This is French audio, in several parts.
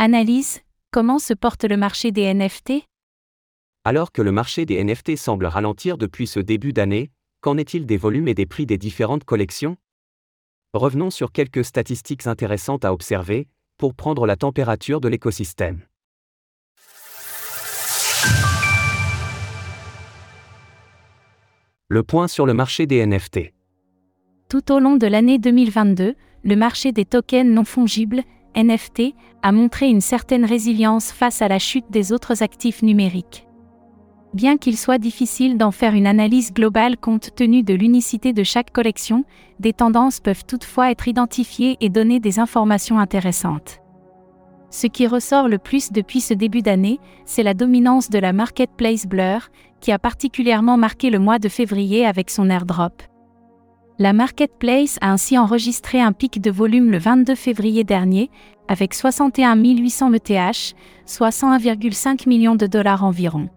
Analyse, comment se porte le marché des NFT Alors que le marché des NFT semble ralentir depuis ce début d'année, qu'en est-il des volumes et des prix des différentes collections? Revenons sur quelques statistiques intéressantes à observer, pour prendre la température de l'écosystème. Le point sur le marché des NFT. Tout au long de l'année 2022, le marché des tokens non fongibles, NFT, a montré une certaine résilience face à la chute des autres actifs numériques. Bien qu'il soit difficile d'en faire une analyse globale compte tenu de l'unicité de chaque collection, des tendances peuvent toutefois être identifiées et donner des informations intéressantes. Ce qui ressort le plus depuis ce début d'année, c'est la dominance de la marketplace Blur, qui a particulièrement marqué le mois de février avec son airdrop. La marketplace a ainsi enregistré un pic de volume le 22 février dernier, avec 61 800 ETH, soit 101,5 millions de dollars environ.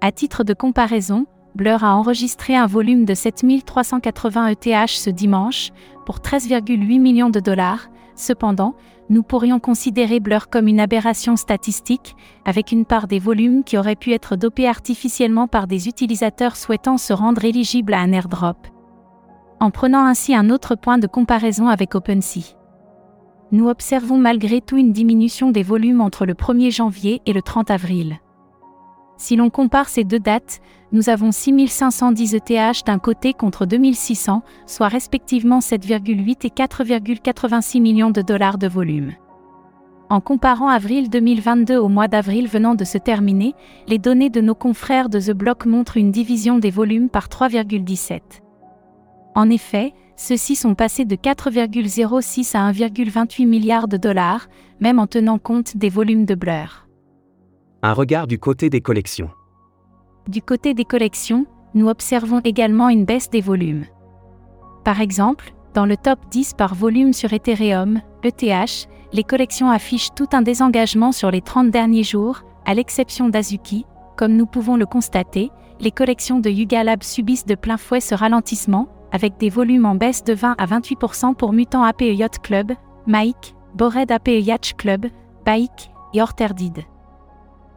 À titre de comparaison, Blur a enregistré un volume de 7380 ETH ce dimanche, pour 13,8 millions de dollars. Cependant, nous pourrions considérer Blur comme une aberration statistique, avec une part des volumes qui auraient pu être dopés artificiellement par des utilisateurs souhaitant se rendre éligibles à un airdrop. En prenant ainsi un autre point de comparaison avec OpenSea. Nous observons malgré tout une diminution des volumes entre le 1er janvier et le 30 avril. Si l'on compare ces deux dates, nous avons 6510 ETH d'un côté contre 2600, soit respectivement 7,8 et 4,86 millions de dollars de volume. En comparant avril 2022 au mois d'avril venant de se terminer, les données de nos confrères de The Block montrent une division des volumes par 3,17. En effet, ceux-ci sont passés de 4,06 à 1,28 milliards de dollars, même en tenant compte des volumes de Blur. Un regard du côté des collections. Du côté des collections, nous observons également une baisse des volumes. Par exemple, dans le top 10 par volume sur Ethereum, ETH, les collections affichent tout un désengagement sur les 30 derniers jours, à l'exception d'Azuki. Comme nous pouvons le constater, les collections de Yuga Lab subissent de plein fouet ce ralentissement, avec des volumes en baisse de 20 à 28% pour Mutant APE Yacht Club, Mike, Bored APE Yacht Club, Bike et Orterdid.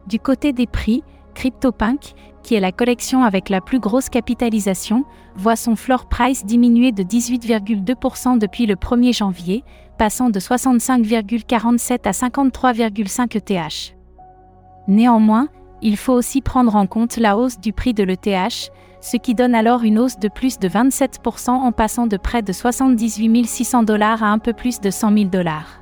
Du côté des prix, CryptoPunk, qui est la collection avec la plus grosse capitalisation, voit son floor price diminuer de 18,2% depuis le 1er janvier, passant de 65,47 à 53,5 ETH. Néanmoins, il faut aussi prendre en compte la hausse du prix de l'ETH, ce qui donne alors une hausse de plus de 27% en passant de près de 78 600 dollars à un peu plus de 100 000 dollars.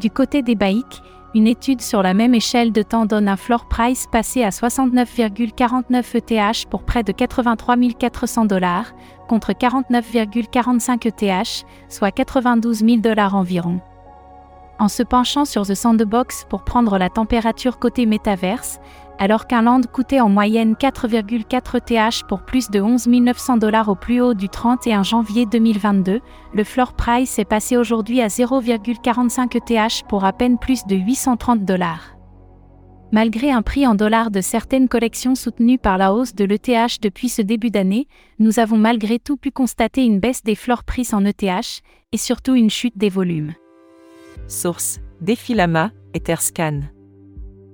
Du côté des baïques, une étude sur la même échelle de temps donne un floor price passé à 69,49 ETH pour près de 83 400 dollars, contre 49,45 ETH, soit 92 000 dollars environ. En se penchant sur The Sandbox pour prendre la température côté métaverse, alors qu'un land coûtait en moyenne 4,4 ETH pour plus de 11 900 dollars au plus haut du 31 janvier 2022, le floor price est passé aujourd'hui à 0,45 ETH pour à peine plus de 830 dollars. Malgré un prix en dollars de certaines collections soutenues par la hausse de l'ETH depuis ce début d'année, nous avons malgré tout pu constater une baisse des floor prices en ETH, et surtout une chute des volumes. Source Défilama, Etherscan.